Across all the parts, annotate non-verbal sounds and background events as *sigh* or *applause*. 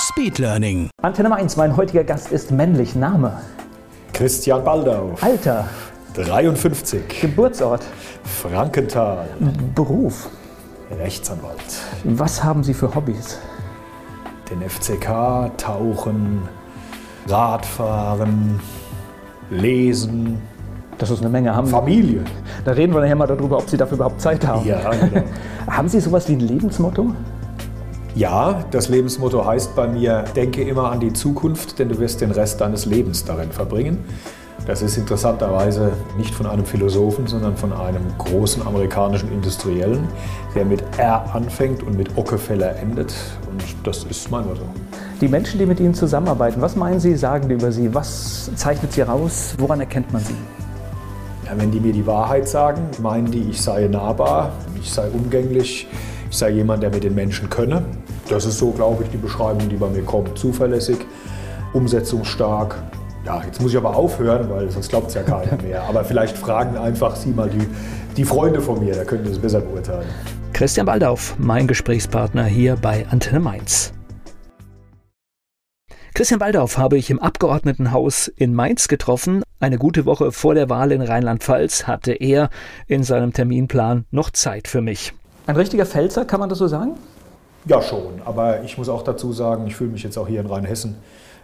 Speedlearning. Antenne 1, mein heutiger Gast ist männlich. Name, Christian Baldau, Alter, 53, Geburtsort, Frankenthal, Beruf. Rechtsanwalt. Was haben Sie für Hobbys? Den FCK, Tauchen, Radfahren, Lesen, Das ist eine Menge. Haben Familie. Da reden wir nachher mal darüber, ob Sie dafür überhaupt Zeit haben. Ja, genau. *laughs* Haben Sie sowas wie ein Lebensmotto? Ja, das Lebensmotto heißt bei mir, denke immer an die Zukunft, denn du wirst den Rest deines Lebens darin verbringen. Das ist interessanterweise nicht von einem Philosophen, sondern von einem großen amerikanischen Industriellen, der mit R anfängt und mit Rockefeller endet. Und das ist mein Motto. Die Menschen, die mit Ihnen zusammenarbeiten, was meinen Sie, sagen die über Sie? Was zeichnet Sie raus? Woran erkennt man Sie? Ja, wenn die mir die Wahrheit sagen, meinen die, ich sei nahbar, ich sei umgänglich, ich sei jemand, der mit den Menschen könne. Das ist so, glaube ich, die Beschreibung, die bei mir kommt. Zuverlässig, umsetzungsstark. Ja, jetzt muss ich aber aufhören, weil sonst glaubt es ja keiner *laughs* mehr. Aber vielleicht fragen einfach Sie mal die, die Freunde von mir, da können Sie es besser beurteilen. Christian Baldauf, mein Gesprächspartner hier bei Antenne Mainz. Christian Baldauf habe ich im Abgeordnetenhaus in Mainz getroffen. Eine gute Woche vor der Wahl in Rheinland-Pfalz hatte er in seinem Terminplan noch Zeit für mich. Ein richtiger Pfälzer, kann man das so sagen? Ja, schon. Aber ich muss auch dazu sagen, ich fühle mich jetzt auch hier in Rheinhessen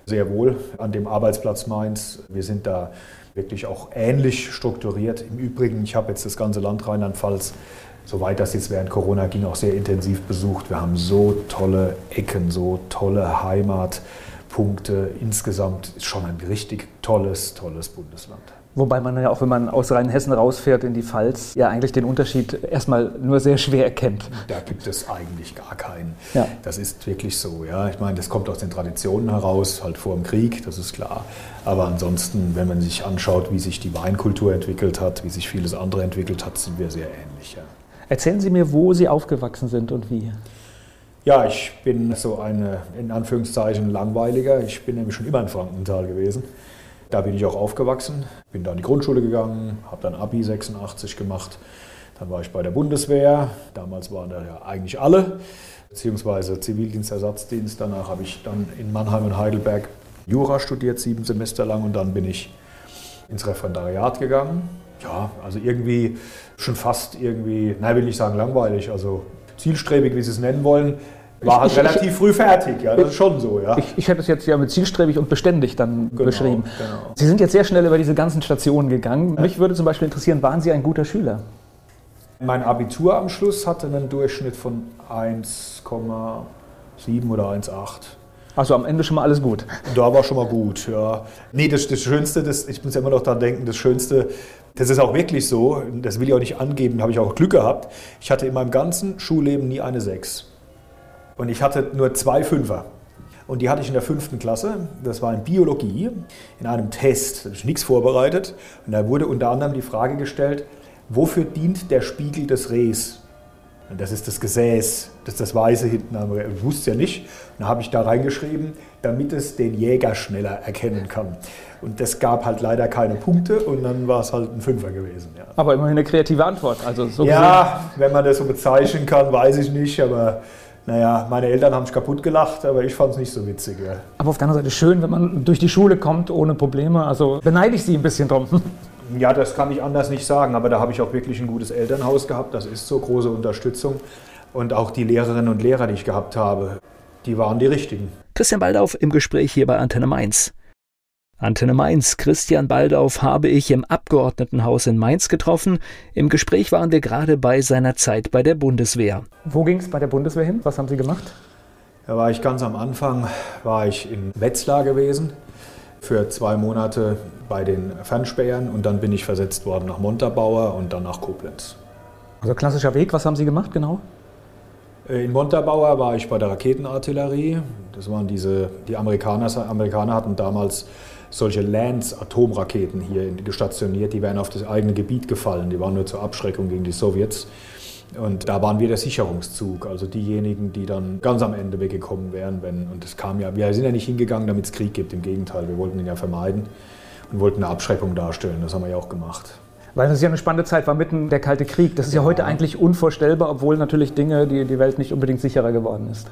sehr wohl an dem Arbeitsplatz Mainz. Wir sind da wirklich auch ähnlich strukturiert. Im Übrigen, ich habe jetzt das ganze Land Rheinland-Pfalz, soweit das jetzt während Corona ging, auch sehr intensiv besucht. Wir haben so tolle Ecken, so tolle Heimatpunkte. Insgesamt ist schon ein richtig tolles, tolles Bundesland. Wobei man ja auch, wenn man aus Rheinhessen rausfährt in die Pfalz, ja eigentlich den Unterschied erstmal nur sehr schwer erkennt. Da gibt es eigentlich gar keinen. Ja. Das ist wirklich so. Ja. Ich meine, das kommt aus den Traditionen heraus, halt vor dem Krieg, das ist klar. Aber ansonsten, wenn man sich anschaut, wie sich die Weinkultur entwickelt hat, wie sich vieles andere entwickelt hat, sind wir sehr ähnlich. Ja. Erzählen Sie mir, wo Sie aufgewachsen sind und wie. Ja, ich bin so eine, in Anführungszeichen, langweiliger. Ich bin nämlich schon immer in Frankenthal gewesen. Da bin ich auch aufgewachsen, bin da in die Grundschule gegangen, habe dann Abi 86 gemacht. Dann war ich bei der Bundeswehr. Damals waren da ja eigentlich alle, beziehungsweise Zivildienst, Ersatzdienst. Danach habe ich dann in Mannheim und Heidelberg Jura studiert, sieben Semester lang. Und dann bin ich ins Referendariat gegangen. Ja, also irgendwie schon fast irgendwie, nein, will nicht sagen langweilig, also zielstrebig, wie Sie es nennen wollen war halt Ich- ich- relativ früh fertig, ja, das ist schon so, ja. Ich, ich hätte es jetzt ja mit zielstrebig und beständig dann Genau, beschrieben. genau. Sie sind jetzt sehr schnell über diese ganzen Stationen gegangen. Mich würde zum Beispiel interessieren, waren Sie ein guter Schüler? Mein Abitur am Schluss hatte einen Durchschnitt von 1,7 oder 1,8. Also am Ende schon mal alles gut. Da war schon mal gut, ja. Nee, das, das Schönste, das, ich muss ja immer noch daran denken, das Schönste, das ist auch wirklich so, das will ich auch nicht angeben, da habe ich auch Glück gehabt. Ich hatte in meinem ganzen Schulleben nie eine 6. Und ich hatte nur zwei Fünfer. Und die hatte ich in der fünften Klasse. Das war in Biologie, in einem Test. Da habe ich nichts vorbereitet. Und da wurde unter anderem die Frage gestellt, wofür dient der Spiegel des Rehs? Und das ist das Gesäß, das ist das Weiße hinten am Reh. Ich wusste es ja nicht. Und da habe ich da reingeschrieben, damit es den Jäger schneller erkennen kann. Und das gab halt leider keine Punkte und dann war es halt ein Fünfer gewesen. Ja. Aber immerhin eine kreative Antwort. Also so Ja, wenn man das so bezeichnen kann, weiß ich nicht, aber naja, meine Eltern haben sich kaputt gelacht, aber ich fand es nicht so witzig. Ja. Aber auf der anderen Seite schön, wenn man durch die Schule kommt ohne Probleme. Also beneide ich Sie ein bisschen drum. *laughs* ja, das kann ich anders nicht sagen, aber da habe ich auch wirklich ein gutes Elternhaus gehabt, das ist so große Unterstützung. Und auch die Lehrerinnen und Lehrer, die ich gehabt habe, die waren die richtigen. Christian Baldauf im Gespräch hier bei Antenne Mainz. Antenne Mainz, Christian Baldauf habe ich im Abgeordnetenhaus in Mainz getroffen. Im Gespräch waren wir gerade bei seiner Zeit bei der Bundeswehr. Wo ging es bei der Bundeswehr hin? Was haben Sie gemacht? Da war ich ganz am Anfang, war ich in Wetzlar gewesen für zwei Monate bei den Fernspähern und dann bin ich versetzt worden nach Montabaur und dann nach Koblenz. Also klassischer Weg, was haben Sie gemacht genau? Äh, in Montabaur war ich bei der Raketenartillerie. Das waren diese, die Amerikaner, Amerikaner hatten damals solche Lance-Atomraketen hier gestationiert, die wären auf das eigene Gebiet gefallen, die waren nur zur Abschreckung gegen die Sowjets. Und da waren wir der Sicherungszug, also diejenigen, die dann ganz am Ende weggekommen wären, wenn, und es kam ja, wir sind ja nicht hingegangen, damit es Krieg gibt, im Gegenteil, wir wollten ihn ja vermeiden und wollten eine Abschreckung darstellen, das haben wir ja auch gemacht. Weil das ja eine spannende Zeit war, mitten der Kalte Krieg. Das ist ja, ja heute eigentlich unvorstellbar, obwohl natürlich Dinge, die die Welt nicht unbedingt sicherer geworden ist.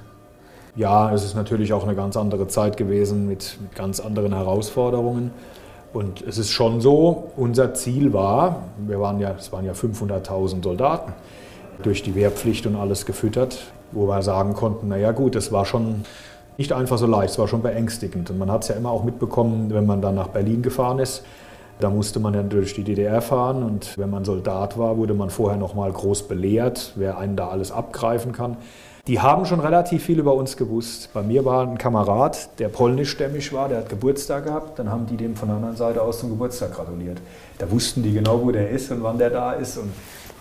Ja, es ist natürlich auch eine ganz andere Zeit gewesen mit, mit ganz anderen Herausforderungen. Und es ist schon so, unser Ziel war, wir waren ja, es waren ja 500.000 Soldaten, durch die Wehrpflicht und alles gefüttert, wo wir sagen konnten, naja gut, es war schon nicht einfach so leicht, es war schon beängstigend. Und man hat es ja immer auch mitbekommen, wenn man dann nach Berlin gefahren ist, da musste man ja durch die DDR fahren und wenn man Soldat war, wurde man vorher noch mal groß belehrt, wer einen da alles abgreifen kann. Die haben schon relativ viel über uns gewusst. Bei mir war ein Kamerad, der polnischstämmig war, der hat Geburtstag gehabt. Dann haben die dem von der anderen Seite aus zum Geburtstag gratuliert. Da wussten die genau, wo der ist und wann der da ist. Und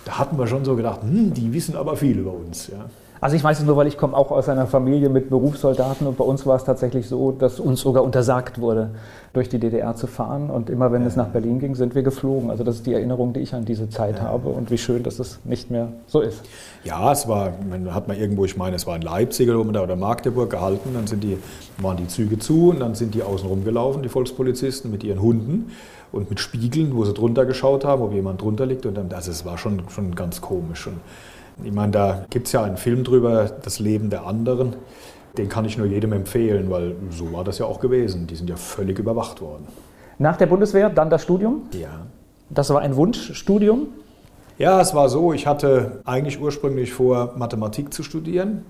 da hatten wir schon so gedacht, hm, die wissen aber viel über uns. Ja. Also ich weiß es nur, weil ich komme auch aus einer Familie mit Berufssoldaten und bei uns war es tatsächlich so, dass uns sogar untersagt wurde, durch die DDR zu fahren. Und immer wenn ja. es nach Berlin ging, sind wir geflogen. Also das ist die Erinnerung, die ich an diese Zeit ja. habe und wie schön, dass es nicht mehr so ist. Ja, es war, man hat mal irgendwo, ich meine, es war in Leipzig oder Magdeburg gehalten, dann sind die, waren die Züge zu und dann sind die außen rumgelaufen, die Volkspolizisten mit ihren Hunden und mit Spiegeln, wo sie drunter geschaut haben, ob jemand drunter liegt. Und dann, das ist, war schon, schon ganz komisch. Und ich meine, da gibt es ja einen Film drüber, das Leben der anderen. Den kann ich nur jedem empfehlen, weil so war das ja auch gewesen. Die sind ja völlig überwacht worden. Nach der Bundeswehr dann das Studium? Ja. Das war ein Wunschstudium? Ja, es war so, ich hatte eigentlich ursprünglich vor, Mathematik zu studieren,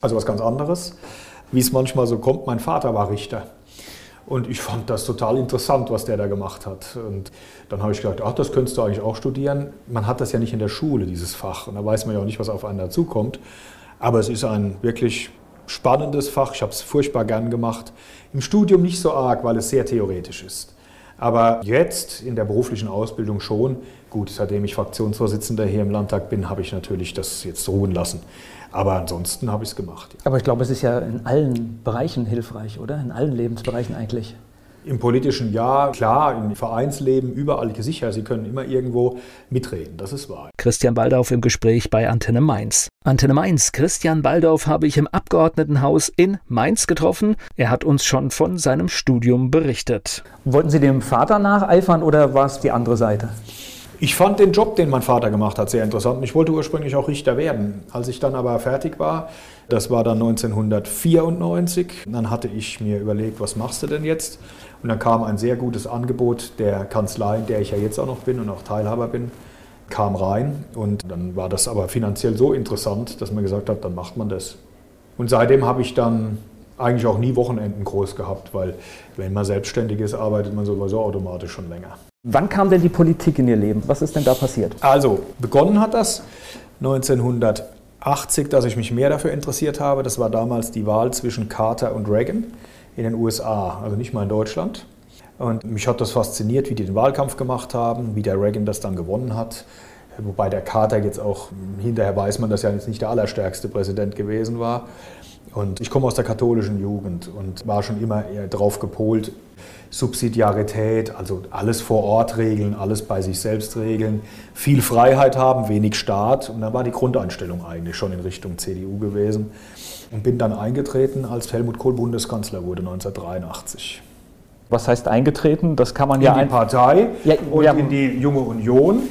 also was ganz anderes. Wie es manchmal so kommt, mein Vater war Richter. Und ich fand das total interessant, was der da gemacht hat. Und dann habe ich gedacht, ach, das könntest du eigentlich auch studieren. Man hat das ja nicht in der Schule, dieses Fach. Und da weiß man ja auch nicht, was auf einen dazukommt. Aber es ist ein wirklich spannendes Fach. Ich habe es furchtbar gern gemacht. Im Studium nicht so arg, weil es sehr theoretisch ist. Aber jetzt in der beruflichen Ausbildung schon. Gut, seitdem ich Fraktionsvorsitzender hier im Landtag bin, habe ich natürlich das jetzt ruhen lassen. Aber ansonsten habe ich es gemacht. Ja. Aber ich glaube, es ist ja in allen Bereichen hilfreich, oder? In allen Lebensbereichen eigentlich. Im politischen ja, klar, im Vereinsleben überall sicher. Sie können immer irgendwo mitreden, das ist wahr. Christian Baldauf im Gespräch bei Antenne Mainz. Antenne Mainz, Christian Baldauf habe ich im Abgeordnetenhaus in Mainz getroffen. Er hat uns schon von seinem Studium berichtet. Wollten Sie dem Vater nacheifern oder war es die andere Seite? Ich fand den Job, den mein Vater gemacht hat, sehr interessant. Ich wollte ursprünglich auch Richter werden. Als ich dann aber fertig war, das war dann 1994, dann hatte ich mir überlegt, was machst du denn jetzt? Und dann kam ein sehr gutes Angebot der Kanzlei, in der ich ja jetzt auch noch bin und auch Teilhaber bin, kam rein. Und dann war das aber finanziell so interessant, dass man gesagt hat, dann macht man das. Und seitdem habe ich dann eigentlich auch nie Wochenenden groß gehabt, weil wenn man selbstständig ist, arbeitet man sowieso automatisch schon länger. Wann kam denn die Politik in Ihr Leben? Was ist denn da passiert? Also, begonnen hat das 1980, dass ich mich mehr dafür interessiert habe. Das war damals die Wahl zwischen Carter und Reagan in den USA, also nicht mal in Deutschland. Und mich hat das fasziniert, wie die den Wahlkampf gemacht haben, wie der Reagan das dann gewonnen hat. Wobei der Carter jetzt auch, hinterher weiß man, dass er jetzt nicht der allerstärkste Präsident gewesen war. Und ich komme aus der katholischen Jugend und war schon immer eher drauf gepolt, Subsidiarität, also alles vor Ort regeln, alles bei sich selbst regeln, viel Freiheit haben, wenig Staat. Und dann war die Grundeinstellung eigentlich schon in Richtung CDU gewesen. Und bin dann eingetreten, als Helmut Kohl Bundeskanzler wurde 1983. Was heißt eingetreten? Das kann man in ja. In die Partei ja, und ja. in die Junge Union.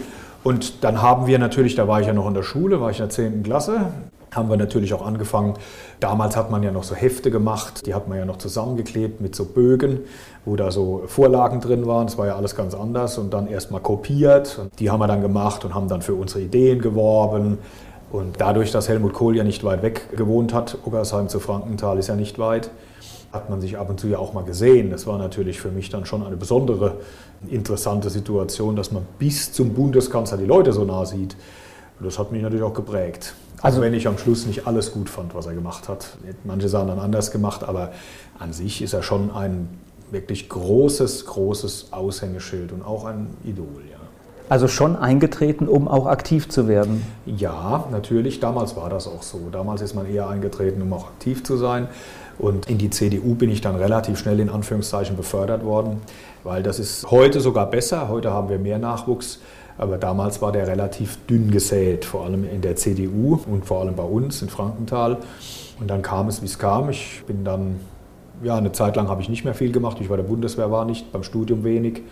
Und dann haben wir natürlich, da war ich ja noch in der Schule, war ich in der 10. Klasse, haben wir natürlich auch angefangen. Damals hat man ja noch so Hefte gemacht, die hat man ja noch zusammengeklebt mit so Bögen, wo da so Vorlagen drin waren. Das war ja alles ganz anders und dann erstmal kopiert. Die haben wir dann gemacht und haben dann für unsere Ideen geworben. Und dadurch, dass Helmut Kohl ja nicht weit weg gewohnt hat, Oggersheim zu Frankenthal ist ja nicht weit, hat man sich ab und zu ja auch mal gesehen. Das war natürlich für mich dann schon eine besondere interessante Situation, dass man bis zum Bundeskanzler die Leute so nah sieht. Das hat mich natürlich auch geprägt. Also wenn ich am Schluss nicht alles gut fand, was er gemacht hat. Manche Sachen dann anders gemacht, aber an sich ist er schon ein wirklich großes, großes Aushängeschild und auch ein Idol. Ja. Also schon eingetreten, um auch aktiv zu werden? Ja, natürlich. Damals war das auch so. Damals ist man eher eingetreten, um auch aktiv zu sein. Und in die CDU bin ich dann relativ schnell in Anführungszeichen befördert worden, weil das ist heute sogar besser. Heute haben wir mehr Nachwuchs. Aber damals war der relativ dünn gesät, vor allem in der CDU und vor allem bei uns in Frankenthal. Und dann kam es, wie es kam. Ich bin dann, ja, eine Zeit lang habe ich nicht mehr viel gemacht. Ich war der Bundeswehr, war nicht, beim Studium wenig.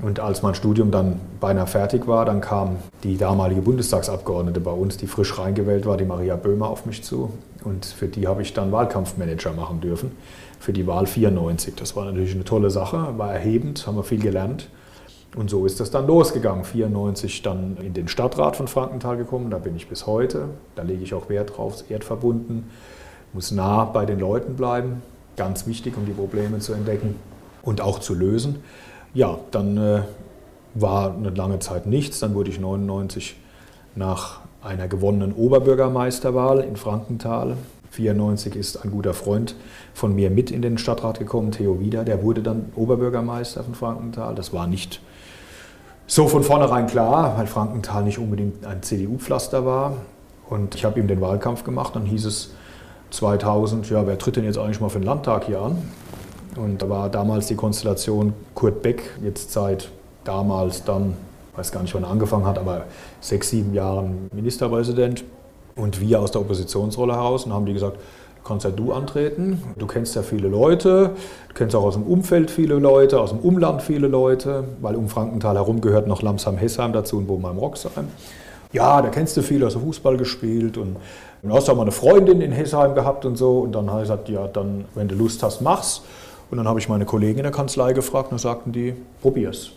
Und als mein Studium dann beinahe fertig war, dann kam die damalige Bundestagsabgeordnete bei uns, die frisch reingewählt war, die Maria Böhmer, auf mich zu. Und für die habe ich dann Wahlkampfmanager machen dürfen, für die Wahl 94. Das war natürlich eine tolle Sache, war erhebend, haben wir viel gelernt. Und so ist das dann losgegangen. 94 dann in den Stadtrat von Frankenthal gekommen, da bin ich bis heute. Da lege ich auch Wert drauf, erdverbunden, muss nah bei den Leuten bleiben, ganz wichtig, um die Probleme zu entdecken und auch zu lösen. Ja, dann äh, war eine lange Zeit nichts. Dann wurde ich 99 nach einer gewonnenen Oberbürgermeisterwahl in Frankenthal. 94 ist ein guter Freund von mir mit in den Stadtrat gekommen, Theo Wieder. Der wurde dann Oberbürgermeister von Frankenthal. Das war nicht so von vornherein klar, weil Frankenthal nicht unbedingt ein CDU-Pflaster war. Und ich habe ihm den Wahlkampf gemacht. Dann hieß es 2000, ja, wer tritt denn jetzt eigentlich mal für den Landtag hier an? Und da war damals die Konstellation Kurt Beck, jetzt seit damals dann, weiß gar nicht, wann er angefangen hat, aber sechs, sieben Jahren Ministerpräsident. Und wir aus der Oppositionsrolle heraus und haben die gesagt, kannst ja du antreten. Du kennst ja viele Leute, du kennst auch aus dem Umfeld viele Leute, aus dem Umland viele Leute, weil um Frankenthal herum gehört noch Lamsheim-Hessheim dazu und Bobenheim-Roxheim. Ja, da kennst du viele, hast du Fußball gespielt und du hast auch mal eine Freundin in Hessheim gehabt und so. Und dann habe ich gesagt, ja, dann, wenn du Lust hast, mach's. Und dann habe ich meine Kollegen in der Kanzlei gefragt und dann sagten die, probier's.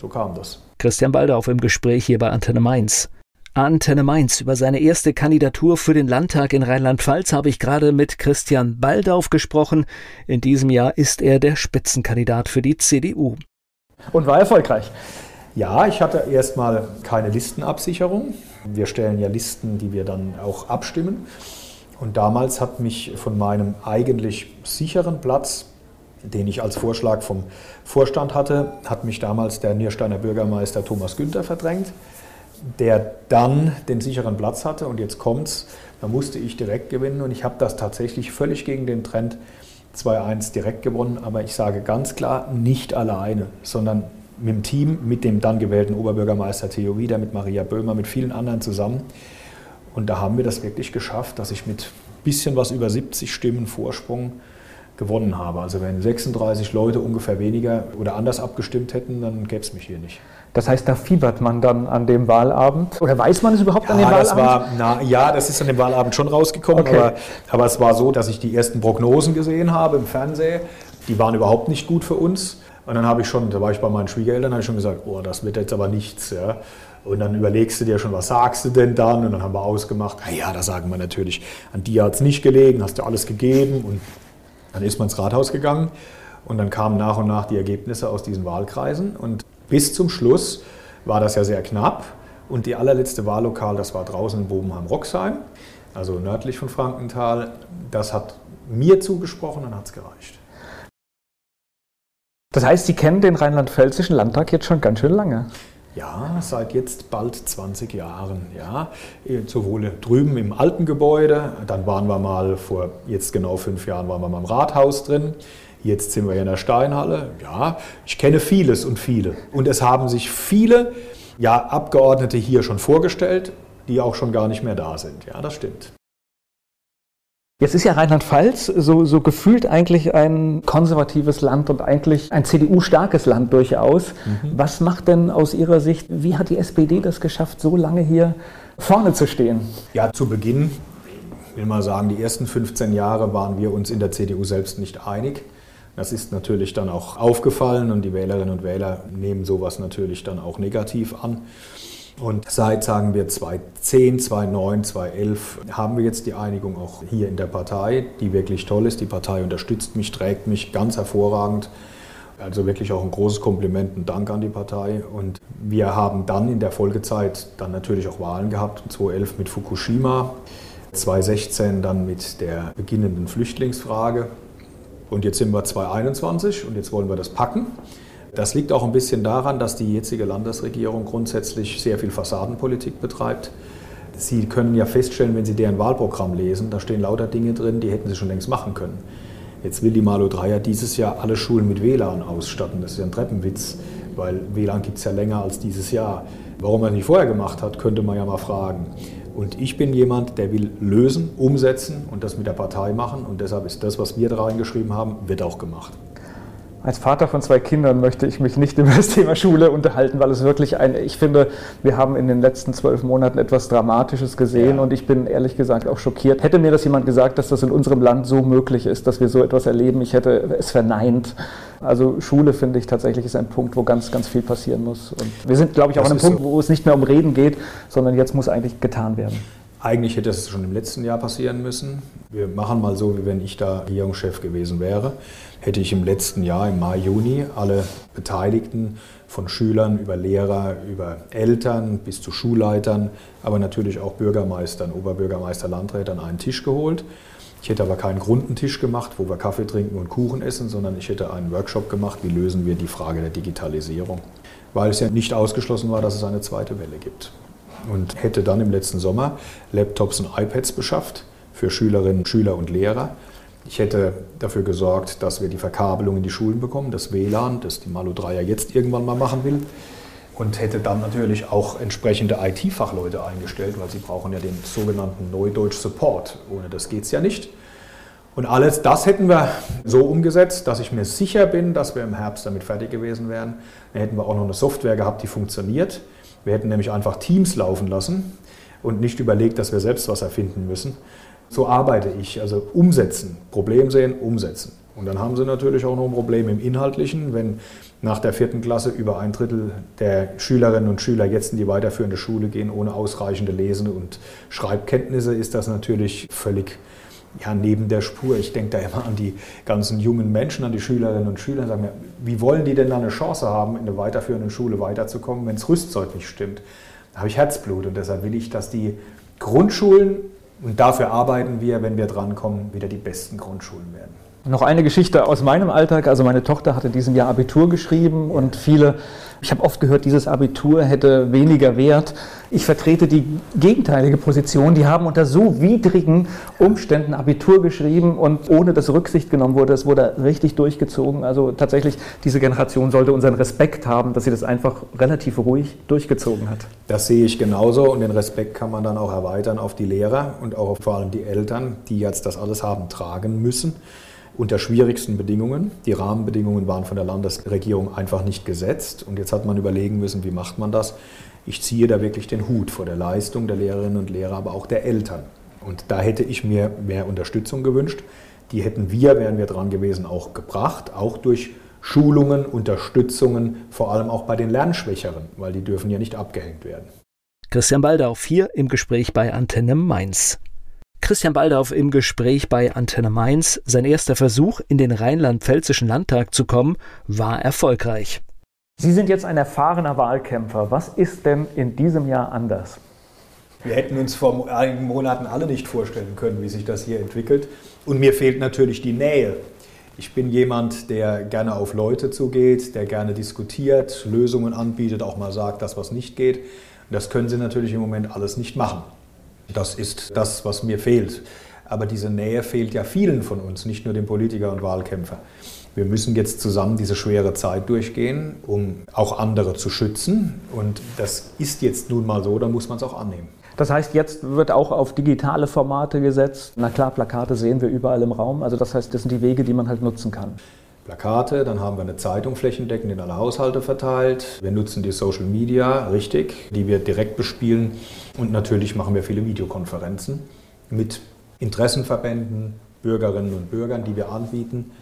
So kam das. Christian Baldauf im Gespräch hier bei Antenne Mainz. Antenne Mainz. Über seine erste Kandidatur für den Landtag in Rheinland-Pfalz habe ich gerade mit Christian Baldauf gesprochen. In diesem Jahr ist er der Spitzenkandidat für die CDU. Und war erfolgreich. Ja, ich hatte erstmal keine Listenabsicherung. Wir stellen ja Listen, die wir dann auch abstimmen. Und damals hat mich von meinem eigentlich sicheren Platz den ich als Vorschlag vom Vorstand hatte, hat mich damals der Niersteiner Bürgermeister Thomas Günther verdrängt, der dann den sicheren Platz hatte. Und jetzt kommt's, da musste ich direkt gewinnen. Und ich habe das tatsächlich völlig gegen den Trend 2-1 direkt gewonnen, aber ich sage ganz klar, nicht alleine, sondern mit dem Team, mit dem dann gewählten Oberbürgermeister Theo Wieder, mit Maria Böhmer, mit vielen anderen zusammen. Und da haben wir das wirklich geschafft, dass ich mit bisschen was über 70 Stimmen Vorsprung gewonnen habe. Also wenn 36 Leute ungefähr weniger oder anders abgestimmt hätten, dann gäbe es mich hier nicht. Das heißt, da fiebert man dann an dem Wahlabend? Oder weiß man es überhaupt ja, an dem das Wahlabend? War, na, ja, das ist an dem Wahlabend schon rausgekommen, okay. aber, aber es war so, dass ich die ersten Prognosen gesehen habe im Fernsehen. Die waren überhaupt nicht gut für uns. Und dann habe ich schon, da war ich bei meinen Schwiegereltern, habe ich schon gesagt, boah, das wird jetzt aber nichts. Ja. Und dann überlegst du dir schon, was sagst du denn dann? Und dann haben wir ausgemacht, naja, da sagen wir natürlich, an dir hat es nicht gelegen, hast du alles gegeben. Und dann ist man ins Rathaus gegangen und dann kamen nach und nach die Ergebnisse aus diesen Wahlkreisen. Und bis zum Schluss war das ja sehr knapp. Und die allerletzte Wahllokal, das war draußen in Bobenheim-Roxheim, also nördlich von Frankenthal. Das hat mir zugesprochen und hat es gereicht. Das heißt, Sie kennen den rheinland-pfälzischen Landtag jetzt schon ganz schön lange. Ja, seit jetzt bald 20 Jahren. Ja, sowohl drüben im alten Gebäude, dann waren wir mal vor jetzt genau fünf Jahren waren wir mal im Rathaus drin. Jetzt sind wir in der Steinhalle. Ja, ich kenne vieles und viele. Und es haben sich viele ja, Abgeordnete hier schon vorgestellt, die auch schon gar nicht mehr da sind. Ja, das stimmt. Jetzt ist ja Rheinland-Pfalz so, so gefühlt eigentlich ein konservatives Land und eigentlich ein CDU-starkes Land durchaus. Mhm. Was macht denn aus Ihrer Sicht, wie hat die SPD das geschafft, so lange hier vorne zu stehen? Ja, zu Beginn, ich will mal sagen, die ersten 15 Jahre waren wir uns in der CDU selbst nicht einig. Das ist natürlich dann auch aufgefallen und die Wählerinnen und Wähler nehmen sowas natürlich dann auch negativ an. Und seit, sagen wir, 2010, 2009, 2011 haben wir jetzt die Einigung auch hier in der Partei, die wirklich toll ist. Die Partei unterstützt mich, trägt mich ganz hervorragend. Also wirklich auch ein großes Kompliment und Dank an die Partei. Und wir haben dann in der Folgezeit dann natürlich auch Wahlen gehabt, 2011 mit Fukushima, 2016 dann mit der beginnenden Flüchtlingsfrage. Und jetzt sind wir 2021 und jetzt wollen wir das packen. Das liegt auch ein bisschen daran, dass die jetzige Landesregierung grundsätzlich sehr viel Fassadenpolitik betreibt. Sie können ja feststellen, wenn Sie deren Wahlprogramm lesen, da stehen lauter Dinge drin, die hätten Sie schon längst machen können. Jetzt will die Malo 3 ja dieses Jahr alle Schulen mit WLAN ausstatten. Das ist ja ein Treppenwitz, weil WLAN gibt es ja länger als dieses Jahr. Warum er es nicht vorher gemacht hat, könnte man ja mal fragen. Und ich bin jemand, der will lösen, umsetzen und das mit der Partei machen. Und deshalb ist das, was wir da reingeschrieben haben, wird auch gemacht. Als Vater von zwei Kindern möchte ich mich nicht *laughs* über das Thema Schule unterhalten, weil es wirklich ein, ich finde, wir haben in den letzten zwölf Monaten etwas Dramatisches gesehen ja. und ich bin ehrlich gesagt auch schockiert. Hätte mir das jemand gesagt, dass das in unserem Land so möglich ist, dass wir so etwas erleben, ich hätte es verneint. Also Schule, finde ich, tatsächlich ist ein Punkt, wo ganz, ganz viel passieren muss. Und wir sind, glaube ich, auch das an einem Punkt, so. wo es nicht mehr um Reden geht, sondern jetzt muss eigentlich getan werden. Eigentlich hätte es schon im letzten Jahr passieren müssen. Wir machen mal so, wie wenn ich da Regierungschef gewesen wäre. Hätte ich im letzten Jahr, im Mai, Juni, alle Beteiligten von Schülern über Lehrer, über Eltern bis zu Schulleitern, aber natürlich auch Bürgermeistern, Oberbürgermeister, Landräte an einen Tisch geholt. Ich hätte aber keinen Grundentisch gemacht, wo wir Kaffee trinken und Kuchen essen, sondern ich hätte einen Workshop gemacht, wie lösen wir die Frage der Digitalisierung. Weil es ja nicht ausgeschlossen war, dass es eine zweite Welle gibt und hätte dann im letzten Sommer Laptops und iPads beschafft für Schülerinnen, Schüler und Lehrer. Ich hätte dafür gesorgt, dass wir die Verkabelung in die Schulen bekommen, das WLAN, das die Malu 3 ja jetzt irgendwann mal machen will. Und hätte dann natürlich auch entsprechende IT-Fachleute eingestellt, weil sie brauchen ja den sogenannten Neudeutsch Support. Ohne das geht es ja nicht. Und alles das hätten wir so umgesetzt, dass ich mir sicher bin, dass wir im Herbst damit fertig gewesen wären. Dann hätten wir auch noch eine Software gehabt, die funktioniert. Wir hätten nämlich einfach Teams laufen lassen und nicht überlegt, dass wir selbst was erfinden müssen. So arbeite ich, also umsetzen, Problem sehen, umsetzen. Und dann haben sie natürlich auch noch ein Problem im Inhaltlichen, wenn nach der vierten Klasse über ein Drittel der Schülerinnen und Schüler jetzt in die weiterführende Schule gehen ohne ausreichende Lesen- und Schreibkenntnisse, ist das natürlich völlig ja, neben der Spur. Ich denke da immer an die ganzen jungen Menschen, an die Schülerinnen und Schüler, sagen mir, wie wollen die denn da eine Chance haben, in der weiterführenden Schule weiterzukommen, wenn das Rüstzeug nicht stimmt? Da habe ich Herzblut und deshalb will ich, dass die Grundschulen, und dafür arbeiten wir, wenn wir drankommen, wieder die besten Grundschulen werden. Noch eine Geschichte aus meinem Alltag. Also meine Tochter hat in diesem Jahr Abitur geschrieben und viele, ich habe oft gehört, dieses Abitur hätte weniger Wert. Ich vertrete die gegenteilige Position. Die haben unter so widrigen Umständen Abitur geschrieben und ohne dass Rücksicht genommen wurde, es wurde richtig durchgezogen. Also tatsächlich, diese Generation sollte unseren Respekt haben, dass sie das einfach relativ ruhig durchgezogen hat. Das sehe ich genauso und den Respekt kann man dann auch erweitern auf die Lehrer und auch auf vor allem die Eltern, die jetzt das alles haben tragen müssen unter schwierigsten Bedingungen. Die Rahmenbedingungen waren von der Landesregierung einfach nicht gesetzt und jetzt hat man überlegen müssen, wie macht man das. Ich ziehe da wirklich den Hut vor der Leistung der Lehrerinnen und Lehrer, aber auch der Eltern. Und da hätte ich mir mehr Unterstützung gewünscht. Die hätten wir, wären wir dran gewesen, auch gebracht, auch durch Schulungen, Unterstützungen, vor allem auch bei den Lernschwächeren, weil die dürfen ja nicht abgehängt werden. Christian Baldauf hier im Gespräch bei Antenne Mainz. Christian Baldauf im Gespräch bei Antenne Mainz. Sein erster Versuch, in den Rheinland-Pfälzischen Landtag zu kommen, war erfolgreich. Sie sind jetzt ein erfahrener Wahlkämpfer. Was ist denn in diesem Jahr anders? Wir hätten uns vor einigen Monaten alle nicht vorstellen können, wie sich das hier entwickelt. Und mir fehlt natürlich die Nähe. Ich bin jemand, der gerne auf Leute zugeht, der gerne diskutiert, Lösungen anbietet, auch mal sagt, dass was nicht geht. das können Sie natürlich im Moment alles nicht machen. Das ist das, was mir fehlt. Aber diese Nähe fehlt ja vielen von uns, nicht nur dem Politiker und Wahlkämpfer. Wir müssen jetzt zusammen diese schwere Zeit durchgehen, um auch andere zu schützen. Und das ist jetzt nun mal so, da muss man es auch annehmen. Das heißt, jetzt wird auch auf digitale Formate gesetzt. Na klar, Plakate sehen wir überall im Raum. Also das heißt, das sind die Wege, die man halt nutzen kann. Plakate, dann haben wir eine Zeitung flächendeckend in alle Haushalte verteilt. Wir nutzen die Social Media, richtig, die wir direkt bespielen. Und natürlich machen wir viele Videokonferenzen mit Interessenverbänden, Bürgerinnen und Bürgern, die wir anbieten.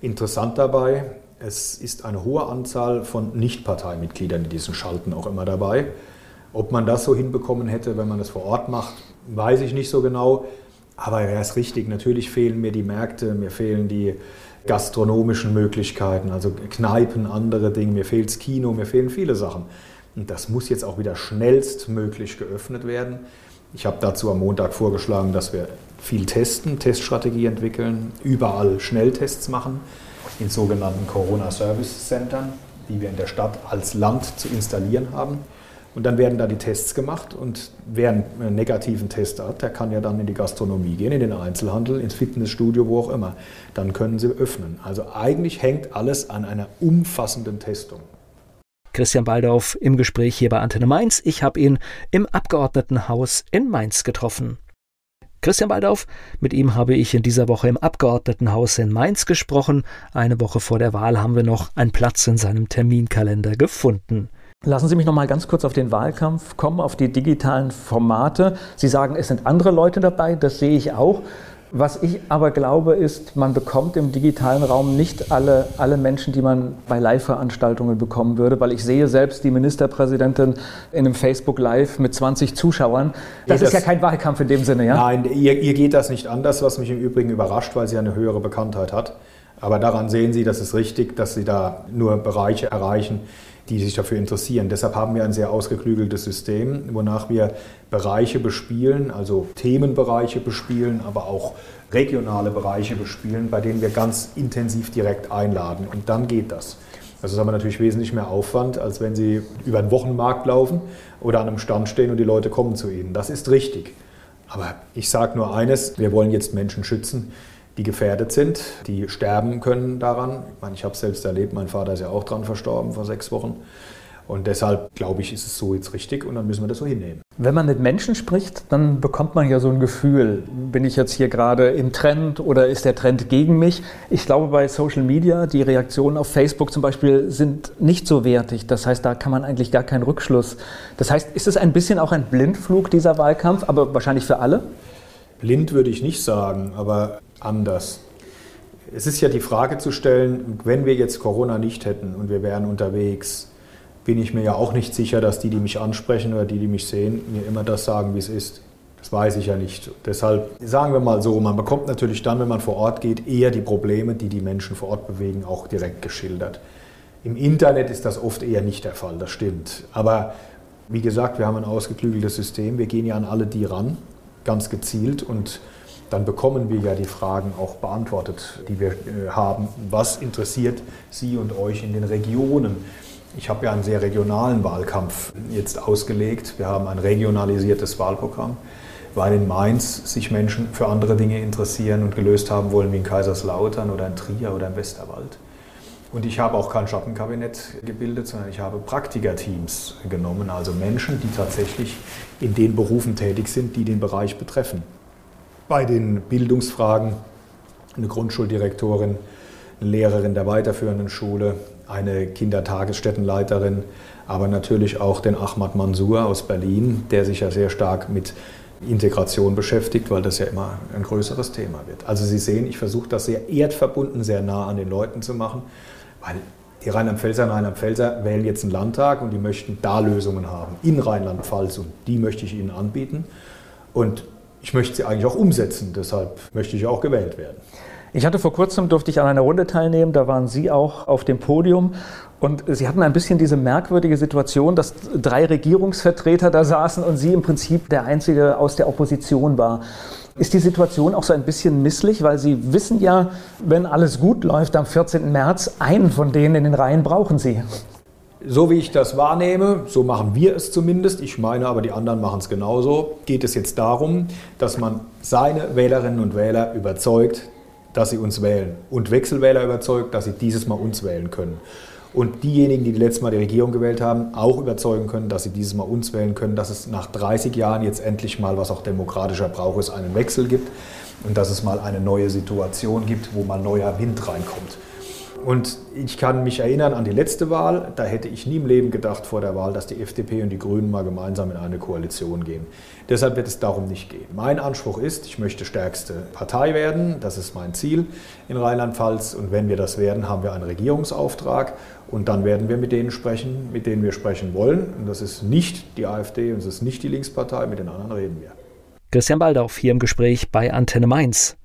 Interessant dabei, es ist eine hohe Anzahl von Nichtparteimitgliedern, die diesen Schalten auch immer dabei. Ob man das so hinbekommen hätte, wenn man das vor Ort macht, weiß ich nicht so genau. Aber er ist richtig, natürlich fehlen mir die Märkte, mir fehlen die gastronomischen Möglichkeiten, also Kneipen, andere Dinge. Mir fehlt das Kino, mir fehlen viele Sachen. Und das muss jetzt auch wieder schnellstmöglich geöffnet werden. Ich habe dazu am Montag vorgeschlagen, dass wir viel testen, Teststrategie entwickeln, überall Schnelltests machen in sogenannten Corona-Service-Centern. die wir in der Stadt als Land zu installieren haben. Und dann werden da die Tests gemacht und wer einen negativen Test hat, der kann ja dann in die Gastronomie gehen, in den Einzelhandel, ins Fitnessstudio, wo auch immer. Dann können sie öffnen. Also eigentlich hängt alles an einer umfassenden Testung. Christian Baldauf im Gespräch hier bei Antenne Mainz. Ich habe ihn im Abgeordnetenhaus in Mainz getroffen. Christian Baldauf, mit ihm habe ich in dieser Woche im Abgeordnetenhaus in Mainz gesprochen. Eine Woche vor der Wahl haben wir noch einen Platz in seinem Terminkalender gefunden. Lassen Sie mich noch mal ganz kurz auf den Wahlkampf kommen, auf die digitalen Formate. Sie sagen, es sind andere Leute dabei, das sehe ich auch. Was ich aber glaube, ist, man bekommt im digitalen Raum nicht alle, alle Menschen, die man bei Live-Veranstaltungen bekommen würde, weil ich sehe selbst die Ministerpräsidentin in einem Facebook Live mit 20 Zuschauern. Das, das ist ja kein Wahlkampf in dem Sinne, ja? Nein, ihr, ihr geht das nicht anders, was mich im Übrigen überrascht, weil sie eine höhere Bekanntheit hat. Aber daran sehen Sie, das ist richtig, dass Sie da nur Bereiche erreichen, die sich dafür interessieren. Deshalb haben wir ein sehr ausgeklügeltes System, wonach wir Bereiche bespielen, also Themenbereiche bespielen, aber auch regionale Bereiche bespielen, bei denen wir ganz intensiv direkt einladen. Und dann geht das. Also das ist aber natürlich wesentlich mehr Aufwand, als wenn Sie über einen Wochenmarkt laufen oder an einem Stand stehen und die Leute kommen zu Ihnen. Das ist richtig. Aber ich sage nur eines, wir wollen jetzt Menschen schützen, die gefährdet sind, die sterben können daran. Ich meine, ich habe es selbst erlebt, mein Vater ist ja auch dran verstorben vor sechs Wochen. Und deshalb glaube ich, ist es so jetzt richtig und dann müssen wir das so hinnehmen. Wenn man mit Menschen spricht, dann bekommt man ja so ein Gefühl, bin ich jetzt hier gerade im Trend oder ist der Trend gegen mich? Ich glaube, bei Social Media, die Reaktionen auf Facebook zum Beispiel sind nicht so wertig. Das heißt, da kann man eigentlich gar keinen Rückschluss. Das heißt, ist es ein bisschen auch ein Blindflug, dieser Wahlkampf, aber wahrscheinlich für alle? Blind würde ich nicht sagen, aber anders. Es ist ja die Frage zu stellen, wenn wir jetzt Corona nicht hätten und wir wären unterwegs, bin ich mir ja auch nicht sicher, dass die, die mich ansprechen oder die, die mich sehen, mir immer das sagen, wie es ist. Das weiß ich ja nicht. Deshalb sagen wir mal so, man bekommt natürlich dann, wenn man vor Ort geht, eher die Probleme, die die Menschen vor Ort bewegen, auch direkt geschildert. Im Internet ist das oft eher nicht der Fall, das stimmt. Aber wie gesagt, wir haben ein ausgeklügeltes System. Wir gehen ja an alle die ran, ganz gezielt und dann bekommen wir ja die Fragen auch beantwortet, die wir äh, haben. Was interessiert Sie und euch in den Regionen? Ich habe ja einen sehr regionalen Wahlkampf jetzt ausgelegt. Wir haben ein regionalisiertes Wahlprogramm, weil in Mainz sich Menschen für andere Dinge interessieren und gelöst haben wollen, wie in Kaiserslautern oder in Trier oder im Westerwald. Und ich habe auch kein Schattenkabinett gebildet, sondern ich habe Praktikerteams genommen, also Menschen, die tatsächlich in den Berufen tätig sind, die den Bereich betreffen bei den Bildungsfragen eine Grundschuldirektorin, eine Lehrerin der weiterführenden Schule, eine Kindertagesstättenleiterin, aber natürlich auch den Ahmad Mansour aus Berlin, der sich ja sehr stark mit Integration beschäftigt, weil das ja immer ein größeres Thema wird. Also Sie sehen, ich versuche das sehr erdverbunden, sehr nah an den Leuten zu machen, weil die Rheinland-Pfälzer und Rheinland-Pfälzer wählen jetzt einen Landtag und die möchten da Lösungen haben in Rheinland-Pfalz und die möchte ich ihnen anbieten. Und ich möchte sie eigentlich auch umsetzen. Deshalb möchte ich auch gewählt werden. Ich hatte vor kurzem, durfte ich an einer Runde teilnehmen, da waren Sie auch auf dem Podium und Sie hatten ein bisschen diese merkwürdige Situation, dass drei Regierungsvertreter da saßen und Sie im Prinzip der Einzige aus der Opposition war. Ist die Situation auch so ein bisschen misslich, weil Sie wissen ja, wenn alles gut läuft am 14. März, einen von denen in den Reihen brauchen Sie. So wie ich das wahrnehme, so machen wir es zumindest, ich meine aber die anderen machen es genauso, geht es jetzt darum, dass man seine Wählerinnen und Wähler überzeugt, dass sie uns wählen und Wechselwähler überzeugt, dass sie dieses Mal uns wählen können. Und diejenigen, die, die letztes Mal die Regierung gewählt haben, auch überzeugen können, dass sie dieses Mal uns wählen können, dass es nach 30 Jahren jetzt endlich mal, was auch demokratischer Brauch ist, einen Wechsel gibt und dass es mal eine neue Situation gibt, wo mal neuer Wind reinkommt. Und ich kann mich erinnern an die letzte Wahl, da hätte ich nie im Leben gedacht vor der Wahl, dass die FDP und die Grünen mal gemeinsam in eine Koalition gehen. Deshalb wird es darum nicht gehen. Mein Anspruch ist, ich möchte stärkste Partei werden, das ist mein Ziel in Rheinland-Pfalz. Und wenn wir das werden, haben wir einen Regierungsauftrag und dann werden wir mit denen sprechen, mit denen wir sprechen wollen. Und das ist nicht die AfD und es ist nicht die Linkspartei, mit den anderen reden wir. Christian Baldauf hier im Gespräch bei Antenne Mainz.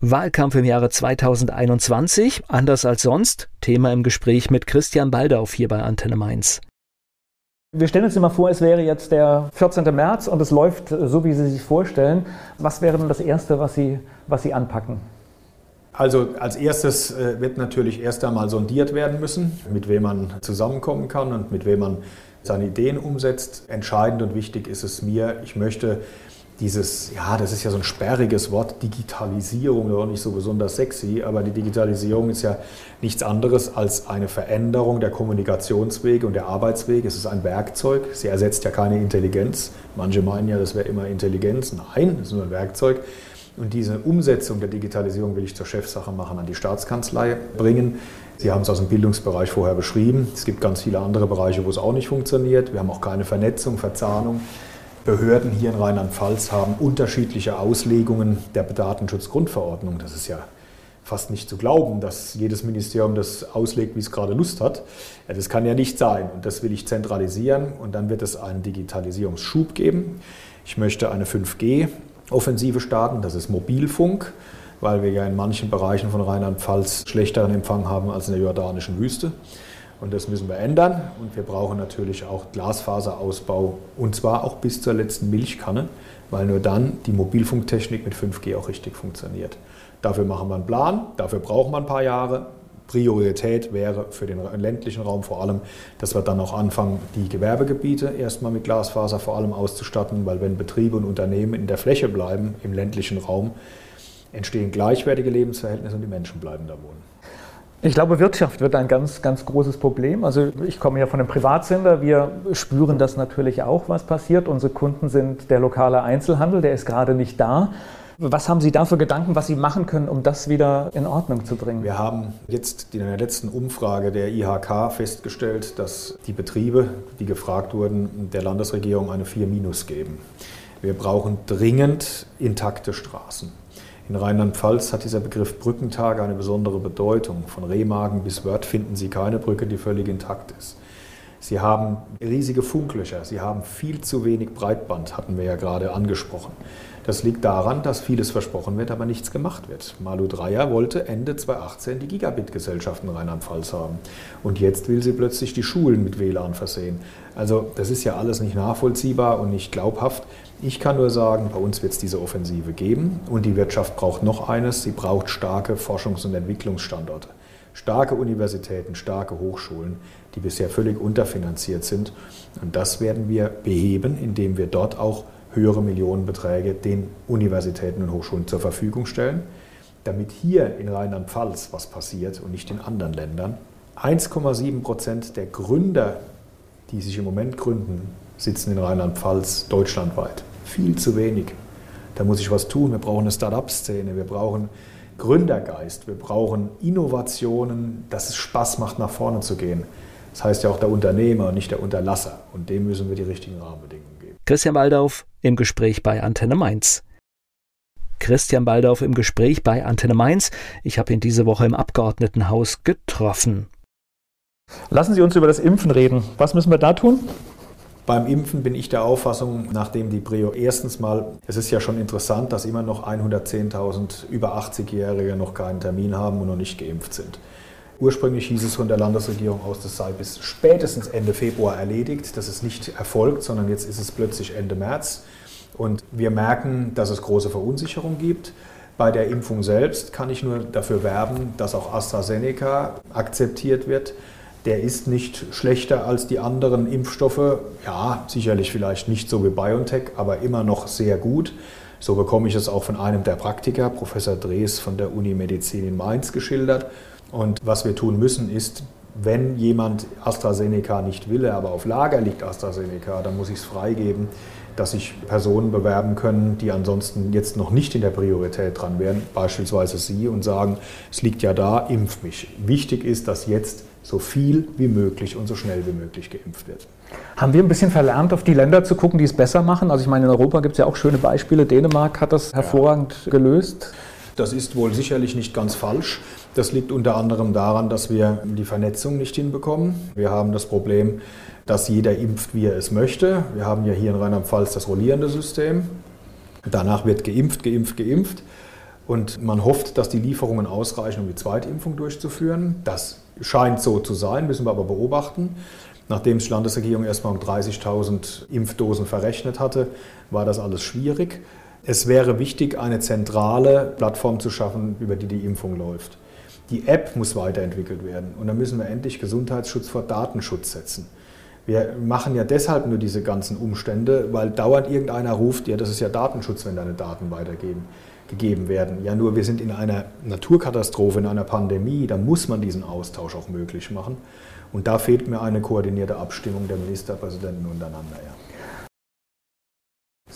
Wahlkampf im Jahre 2021, anders als sonst, Thema im Gespräch mit Christian Baldauf hier bei Antenne Mainz. Wir stellen uns immer vor, es wäre jetzt der 14. März und es läuft so, wie Sie sich vorstellen. Was wäre denn das Erste, was Sie, was Sie anpacken? Also als erstes äh, wird natürlich erst einmal sondiert werden müssen, mit wem man zusammenkommen kann und mit wem man seine Ideen umsetzt. Entscheidend und wichtig ist es mir, ich möchte dieses, ja, das ist ja so ein sperriges Wort, Digitalisierung, auch nicht so besonders sexy, aber die Digitalisierung ist ja nichts anderes als eine Veränderung der Kommunikationswege und der Arbeitswege. Es ist ein Werkzeug, sie ersetzt ja keine Intelligenz. Manche meinen ja, das wäre immer Intelligenz. Nein, es ist nur ein Werkzeug. Und diese Umsetzung der Digitalisierung will ich zur Chefsache machen, an die Staatskanzlei bringen. Sie haben es aus dem Bildungsbereich vorher beschrieben. Es gibt ganz viele andere Bereiche, wo es auch nicht funktioniert. Wir haben auch keine Vernetzung, Verzahnung. Behörden hier in Rheinland-Pfalz haben unterschiedliche Auslegungen der Datenschutzgrundverordnung. Das ist ja fast nicht zu glauben, dass jedes Ministerium das auslegt, wie es gerade Lust hat. Ja, das kann ja nicht sein. Und das will ich zentralisieren. Und dann wird es einen Digitalisierungsschub geben. Ich möchte eine 5G-Offensive starten. Das ist Mobilfunk, weil wir ja in manchen Bereichen von Rheinland-Pfalz schlechteren Empfang haben als in der jordanischen Wüste. Und das müssen wir ändern. Und wir brauchen natürlich auch Glasfaserausbau und zwar auch bis zur letzten Milchkanne, weil nur dann die Mobilfunktechnik mit 5G auch richtig funktioniert. Dafür machen wir einen Plan, dafür brauchen wir ein paar Jahre. Priorität wäre für den ländlichen Raum vor allem, dass wir dann auch anfangen, die Gewerbegebiete erstmal mit Glasfaser vor allem auszustatten, weil wenn Betriebe und Unternehmen in der Fläche bleiben, im ländlichen Raum, entstehen gleichwertige Lebensverhältnisse und die Menschen bleiben da wohnen. Ich glaube, Wirtschaft wird ein ganz, ganz großes Problem. Also ich komme ja von einem Privatsender. Wir spüren das natürlich auch, was passiert. Unsere Kunden sind der lokale Einzelhandel, der ist gerade nicht da. Was haben Sie da für Gedanken, was Sie machen können, um das wieder in Ordnung zu bringen? Wir haben jetzt in der letzten Umfrage der IHK festgestellt, dass die Betriebe, die gefragt wurden, der Landesregierung eine 4 Minus geben. Wir brauchen dringend intakte Straßen. In Rheinland-Pfalz hat dieser Begriff Brückentage eine besondere Bedeutung. Von Remagen bis Wörth finden Sie keine Brücke, die völlig intakt ist. Sie haben riesige Funklöcher, Sie haben viel zu wenig Breitband, hatten wir ja gerade angesprochen. Das liegt daran, dass vieles versprochen wird, aber nichts gemacht wird. Malu Dreyer wollte Ende 2018 die Gigabit-Gesellschaft in Rheinland-Pfalz haben. Und jetzt will sie plötzlich die Schulen mit WLAN versehen. Also das ist ja alles nicht nachvollziehbar und nicht glaubhaft. Ich kann nur sagen, bei uns wird es diese Offensive geben und die Wirtschaft braucht noch eines, sie braucht starke Forschungs- und Entwicklungsstandorte. Starke Universitäten, starke Hochschulen, die bisher völlig unterfinanziert sind. Und das werden wir beheben, indem wir dort auch höhere Millionenbeträge den Universitäten und Hochschulen zur Verfügung stellen, damit hier in Rheinland-Pfalz was passiert und nicht in anderen Ländern. 1,7 Prozent der Gründer, die sich im Moment gründen, sitzen in Rheinland-Pfalz deutschlandweit. Viel zu wenig. Da muss ich was tun. Wir brauchen eine Start-up-Szene, wir brauchen Gründergeist, wir brauchen Innovationen, dass es Spaß macht, nach vorne zu gehen. Das heißt ja auch der Unternehmer und nicht der Unterlasser. Und dem müssen wir die richtigen Rahmenbedingungen geben. Christian Baldauf im Gespräch bei Antenne Mainz. Christian Baldauf im Gespräch bei Antenne Mainz. Ich habe ihn diese Woche im Abgeordnetenhaus getroffen. Lassen Sie uns über das Impfen reden. Was müssen wir da tun? Beim Impfen bin ich der Auffassung, nachdem die Prio erstens mal, es ist ja schon interessant, dass immer noch 110.000 über 80-Jährige noch keinen Termin haben und noch nicht geimpft sind. Ursprünglich hieß es von der Landesregierung aus, das sei bis spätestens Ende Februar erledigt. Das ist nicht erfolgt, sondern jetzt ist es plötzlich Ende März. Und wir merken, dass es große Verunsicherung gibt. Bei der Impfung selbst kann ich nur dafür werben, dass auch AstraZeneca akzeptiert wird der ist nicht schlechter als die anderen Impfstoffe. Ja, sicherlich vielleicht nicht so wie BioNTech, aber immer noch sehr gut. So bekomme ich es auch von einem der Praktiker, Professor Drees von der Uni Medizin in Mainz, geschildert. Und was wir tun müssen, ist, wenn jemand AstraZeneca nicht will, aber auf Lager liegt AstraZeneca, dann muss ich es freigeben, dass sich Personen bewerben können, die ansonsten jetzt noch nicht in der Priorität dran wären, beispielsweise Sie, und sagen, es liegt ja da, impf mich. Wichtig ist, dass jetzt so viel wie möglich und so schnell wie möglich geimpft wird. Haben wir ein bisschen verlernt, auf die Länder zu gucken, die es besser machen? Also ich meine, in Europa gibt es ja auch schöne Beispiele. Dänemark hat das hervorragend ja. gelöst. Das ist wohl sicherlich nicht ganz falsch. Das liegt unter anderem daran, dass wir die Vernetzung nicht hinbekommen. Wir haben das Problem, dass jeder impft, wie er es möchte. Wir haben ja hier in Rheinland-Pfalz das rollierende System. Danach wird geimpft, geimpft, geimpft. Und man hofft, dass die Lieferungen ausreichen, um die Zweitimpfung durchzuführen. Das scheint so zu sein, müssen wir aber beobachten. Nachdem die Landesregierung erstmal um 30.000 Impfdosen verrechnet hatte, war das alles schwierig. Es wäre wichtig, eine zentrale Plattform zu schaffen, über die die Impfung läuft. Die App muss weiterentwickelt werden und dann müssen wir endlich Gesundheitsschutz vor Datenschutz setzen. Wir machen ja deshalb nur diese ganzen Umstände, weil dauernd irgendeiner ruft, ja, das ist ja Datenschutz, wenn deine Daten weitergeben gegeben werden. Ja, nur wir sind in einer Naturkatastrophe, in einer Pandemie, da muss man diesen Austausch auch möglich machen. Und da fehlt mir eine koordinierte Abstimmung der Ministerpräsidenten untereinander. Ja.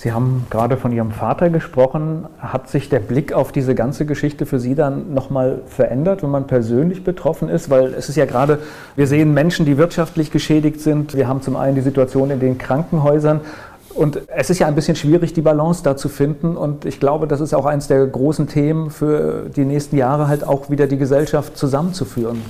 Sie haben gerade von Ihrem Vater gesprochen. Hat sich der Blick auf diese ganze Geschichte für Sie dann nochmal verändert, wenn man persönlich betroffen ist? Weil es ist ja gerade, wir sehen Menschen, die wirtschaftlich geschädigt sind. Wir haben zum einen die Situation in den Krankenhäusern. Und es ist ja ein bisschen schwierig, die Balance da zu finden. Und ich glaube, das ist auch eines der großen Themen für die nächsten Jahre, halt auch wieder die Gesellschaft zusammenzuführen.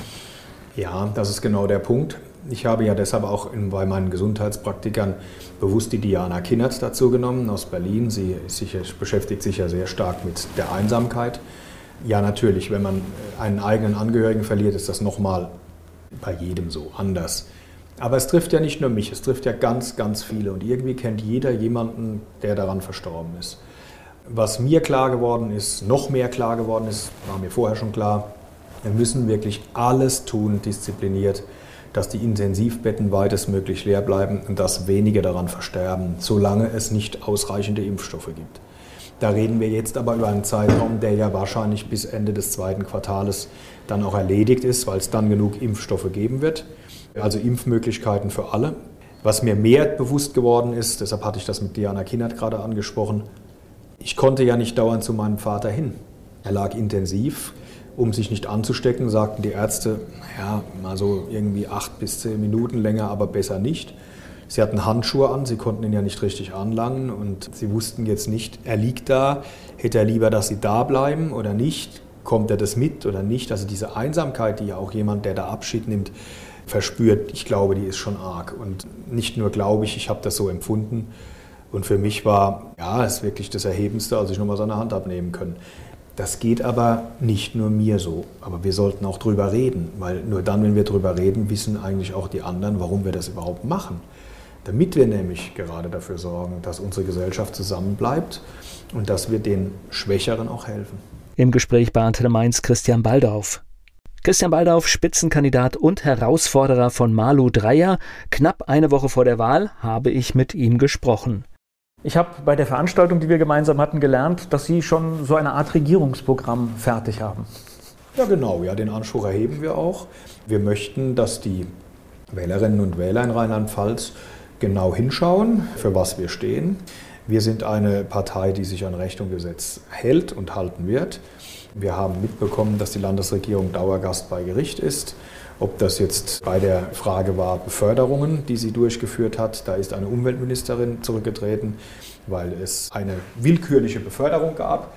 Ja, das ist genau der Punkt. Ich habe ja deshalb auch bei meinen Gesundheitspraktikern bewusst die Diana Kinnert dazu genommen aus Berlin. Sie sicher, beschäftigt sich ja sehr stark mit der Einsamkeit. Ja, natürlich, wenn man einen eigenen Angehörigen verliert, ist das nochmal bei jedem so anders. Aber es trifft ja nicht nur mich, es trifft ja ganz, ganz viele. Und irgendwie kennt jeder jemanden, der daran verstorben ist. Was mir klar geworden ist, noch mehr klar geworden ist, war mir vorher schon klar, wir müssen wirklich alles tun, diszipliniert, dass die Intensivbetten weitestmöglich leer bleiben und dass wenige daran versterben, solange es nicht ausreichende Impfstoffe gibt. Da reden wir jetzt aber über einen Zeitraum, der ja wahrscheinlich bis Ende des zweiten Quartales dann auch erledigt ist, weil es dann genug Impfstoffe geben wird. Also Impfmöglichkeiten für alle. Was mir mehr bewusst geworden ist, deshalb hatte ich das mit Diana Kinnert gerade angesprochen, ich konnte ja nicht dauernd zu meinem Vater hin. Er lag intensiv um sich nicht anzustecken, sagten die Ärzte, naja, mal so irgendwie acht bis zehn Minuten länger, aber besser nicht. Sie hatten Handschuhe an, sie konnten ihn ja nicht richtig anlangen und sie wussten jetzt nicht, er liegt da, hätte er lieber, dass sie da bleiben oder nicht, kommt er das mit oder nicht. Also diese Einsamkeit, die ja auch jemand, der da Abschied nimmt, verspürt, ich glaube, die ist schon arg. Und nicht nur glaube ich, ich habe das so empfunden. Und für mich war, ja, es ist wirklich das Erhebendste, als ich nochmal seine Hand abnehmen können. Das geht aber nicht nur mir so. Aber wir sollten auch drüber reden, weil nur dann, wenn wir drüber reden, wissen eigentlich auch die anderen, warum wir das überhaupt machen. Damit wir nämlich gerade dafür sorgen, dass unsere Gesellschaft zusammenbleibt und dass wir den Schwächeren auch helfen. Im Gespräch bei Antenne Mainz Christian Baldauf. Christian Baldauf, Spitzenkandidat und Herausforderer von Malu Dreyer. Knapp eine Woche vor der Wahl habe ich mit ihm gesprochen. Ich habe bei der Veranstaltung, die wir gemeinsam hatten, gelernt, dass Sie schon so eine Art Regierungsprogramm fertig haben. Ja, genau. Ja, den Anspruch erheben wir auch. Wir möchten, dass die Wählerinnen und Wähler in Rheinland-Pfalz genau hinschauen, für was wir stehen. Wir sind eine Partei, die sich an Recht und Gesetz hält und halten wird. Wir haben mitbekommen, dass die Landesregierung Dauergast bei Gericht ist. Ob das jetzt bei der Frage war Beförderungen, die sie durchgeführt hat, da ist eine Umweltministerin zurückgetreten, weil es eine willkürliche Beförderung gab.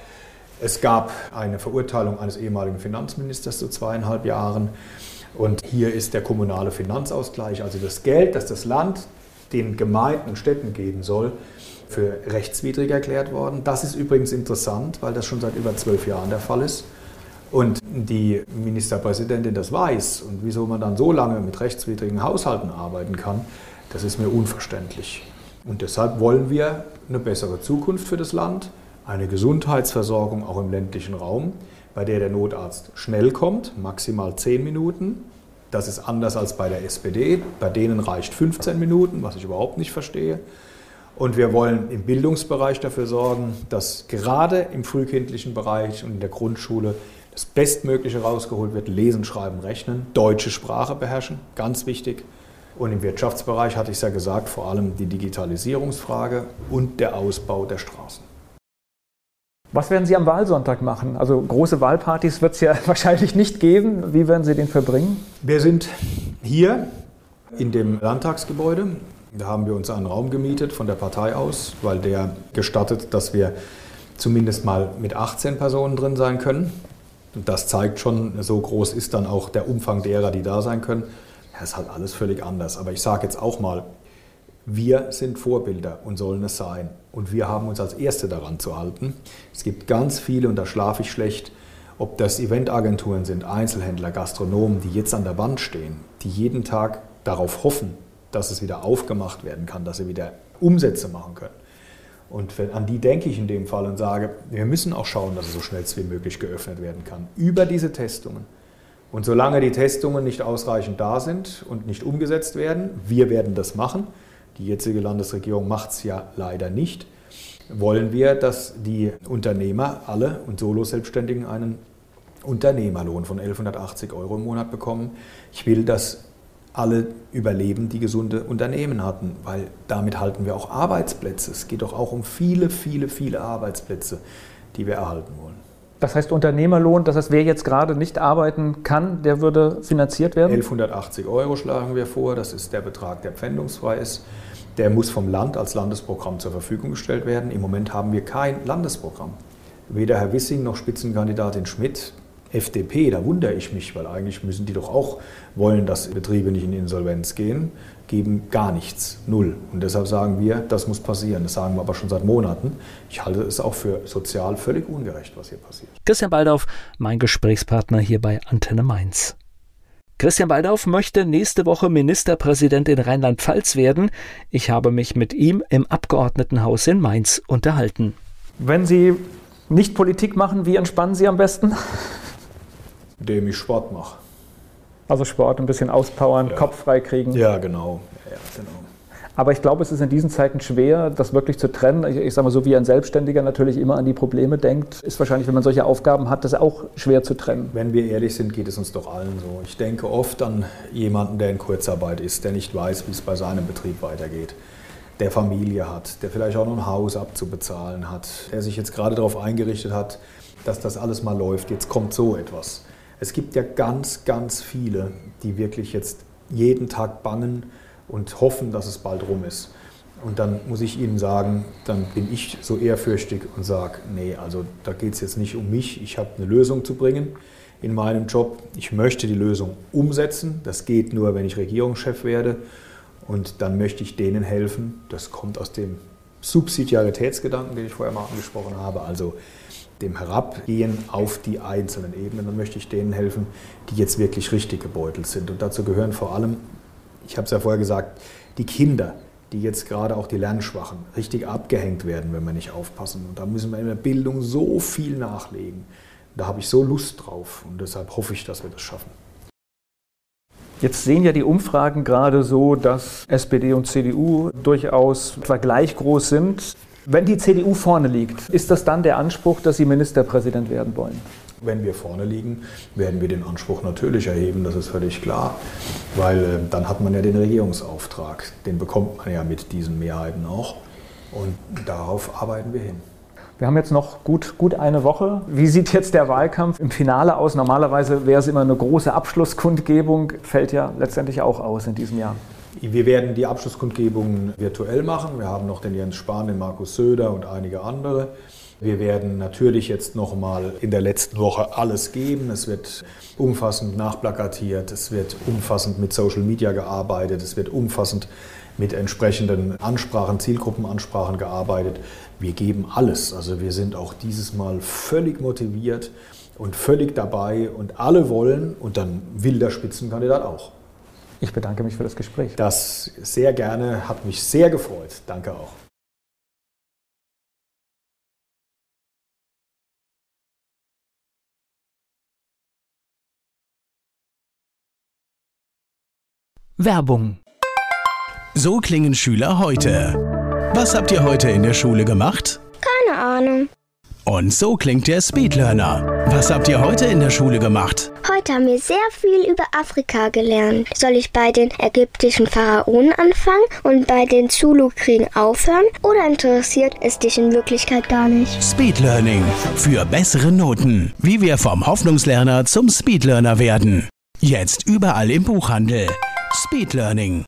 Es gab eine Verurteilung eines ehemaligen Finanzministers zu zweieinhalb Jahren. Und hier ist der kommunale Finanzausgleich, also das Geld, das das Land den Gemeinden und Städten geben soll, für rechtswidrig erklärt worden. Das ist übrigens interessant, weil das schon seit über zwölf Jahren der Fall ist und die Ministerpräsidentin das weiß und wieso man dann so lange mit rechtswidrigen Haushalten arbeiten kann, das ist mir unverständlich. Und deshalb wollen wir eine bessere Zukunft für das Land, eine Gesundheitsversorgung auch im ländlichen Raum, bei der der Notarzt schnell kommt, maximal 10 Minuten. Das ist anders als bei der SPD. Bei denen reicht 15 Minuten, was ich überhaupt nicht verstehe. Und wir wollen im Bildungsbereich dafür sorgen, dass gerade im frühkindlichen Bereich und in der Grundschule das Bestmögliche rausgeholt wird, lesen, schreiben, rechnen, deutsche Sprache beherrschen, ganz wichtig. Und im Wirtschaftsbereich hatte ich es ja gesagt, vor allem die Digitalisierungsfrage und der Ausbau der Straßen. Was werden Sie am Wahlsonntag machen? Also große Wahlpartys wird es ja *laughs* wahrscheinlich nicht geben. Wie werden Sie den verbringen? Wir sind hier in dem Landtagsgebäude. Da haben wir uns einen Raum gemietet von der Partei aus, weil der gestattet, dass wir zumindest mal mit 18 Personen drin sein können. Und das zeigt schon, so groß ist dann auch der Umfang derer, die da sein können. Ja, ist halt alles völlig anders. Aber ich sage jetzt auch mal, wir sind Vorbilder und sollen es sein. Und wir haben uns als Erste daran zu halten. Es gibt ganz viele, und da schlafe ich schlecht, ob das Eventagenturen sind, Einzelhändler, Gastronomen, die jetzt an der Wand stehen, die jeden Tag darauf hoffen, dass es wieder aufgemacht werden kann, dass sie wieder Umsätze machen können. Und an die denke ich in dem Fall und sage, wir müssen auch schauen, dass es so schnell wie möglich geöffnet werden kann. Über diese Testungen. Und solange die Testungen nicht ausreichend da sind und nicht umgesetzt werden, wir werden das machen, die jetzige Landesregierung macht es ja leider nicht, wollen wir, dass die Unternehmer alle und Solo-Selbstständigen einen Unternehmerlohn von 1180 Euro im Monat bekommen. Ich will, dass alle überleben, die gesunde Unternehmen hatten, weil damit halten wir auch Arbeitsplätze. Es geht doch auch um viele, viele, viele Arbeitsplätze, die wir erhalten wollen. Das heißt Unternehmerlohn, das heißt, wer jetzt gerade nicht arbeiten kann, der würde finanziert werden? 1180 Euro schlagen wir vor, das ist der Betrag, der pfändungsfrei ist. Der muss vom Land als Landesprogramm zur Verfügung gestellt werden. Im Moment haben wir kein Landesprogramm. Weder Herr Wissing noch Spitzenkandidatin Schmidt FDP, da wundere ich mich, weil eigentlich müssen die doch auch wollen, dass Betriebe nicht in Insolvenz gehen, geben gar nichts, null. Und deshalb sagen wir, das muss passieren. Das sagen wir aber schon seit Monaten. Ich halte es auch für sozial völlig ungerecht, was hier passiert. Christian Baldauf, mein Gesprächspartner hier bei Antenne Mainz. Christian Baldauf möchte nächste Woche Ministerpräsident in Rheinland-Pfalz werden. Ich habe mich mit ihm im Abgeordnetenhaus in Mainz unterhalten. Wenn Sie nicht Politik machen, wie entspannen Sie am besten? Indem ich Sport mache. Also Sport, ein bisschen auspowern, ja. Kopf frei kriegen. Ja, genau. Ja, genau. Aber ich glaube, es ist in diesen Zeiten schwer, das wirklich zu trennen. Ich, ich sage mal, so wie ein Selbstständiger natürlich immer an die Probleme denkt, ist wahrscheinlich, wenn man solche Aufgaben hat, das auch schwer zu trennen. Wenn wir ehrlich sind, geht es uns doch allen so. Ich denke oft an jemanden, der in Kurzarbeit ist, der nicht weiß, wie es bei seinem Betrieb weitergeht, der Familie hat, der vielleicht auch noch ein Haus abzubezahlen hat, der sich jetzt gerade darauf eingerichtet hat, dass das alles mal läuft. Jetzt kommt so etwas. Es gibt ja ganz, ganz viele, die wirklich jetzt jeden Tag bangen und hoffen, dass es bald rum ist. Und dann muss ich Ihnen sagen, dann bin ich so ehrfürchtig und sage, nee, also da geht es jetzt nicht um mich, ich habe eine Lösung zu bringen in meinem Job. Ich möchte die Lösung umsetzen. Das geht nur, wenn ich Regierungschef werde. Und dann möchte ich denen helfen. Das kommt aus dem Subsidiaritätsgedanken, den ich vorher mal angesprochen habe. Also dem Herabgehen auf die einzelnen Ebenen. Dann möchte ich denen helfen, die jetzt wirklich richtig gebeutelt sind. Und dazu gehören vor allem, ich habe es ja vorher gesagt, die Kinder, die jetzt gerade auch die Lernschwachen richtig abgehängt werden, wenn wir nicht aufpassen. Und da müssen wir in der Bildung so viel nachlegen. Da habe ich so Lust drauf und deshalb hoffe ich, dass wir das schaffen. Jetzt sehen ja die Umfragen gerade so, dass SPD und CDU durchaus etwa gleich groß sind. Wenn die CDU vorne liegt, ist das dann der Anspruch, dass Sie Ministerpräsident werden wollen? Wenn wir vorne liegen, werden wir den Anspruch natürlich erheben, das ist völlig klar, weil äh, dann hat man ja den Regierungsauftrag, den bekommt man ja mit diesen Mehrheiten auch und darauf arbeiten wir hin. Wir haben jetzt noch gut, gut eine Woche. Wie sieht jetzt der Wahlkampf im Finale aus? Normalerweise wäre es immer eine große Abschlusskundgebung, fällt ja letztendlich auch aus in diesem Jahr. Wir werden die Abschlusskundgebungen virtuell machen. Wir haben noch den Jens Spahn, den Markus Söder und einige andere. Wir werden natürlich jetzt noch mal in der letzten Woche alles geben. Es wird umfassend nachplakatiert, es wird umfassend mit Social Media gearbeitet, es wird umfassend mit entsprechenden Ansprachen, Zielgruppenansprachen gearbeitet. Wir geben alles. Also wir sind auch dieses Mal völlig motiviert und völlig dabei und alle wollen und dann will der Spitzenkandidat auch. Ich bedanke mich für das Gespräch. Das sehr gerne, hat mich sehr gefreut. Danke auch. Werbung. So klingen Schüler heute. Was habt ihr heute in der Schule gemacht? Keine Ahnung. Und so klingt der Speedlearner. Was habt ihr heute in der Schule gemacht? Heute haben wir sehr viel über Afrika gelernt. Soll ich bei den ägyptischen Pharaonen anfangen und bei den Zulu-Kriegen aufhören? Oder interessiert es dich in Wirklichkeit gar nicht? Speedlearning. Für bessere Noten. Wie wir vom Hoffnungslerner zum Speedlearner werden. Jetzt überall im Buchhandel. Speedlearning.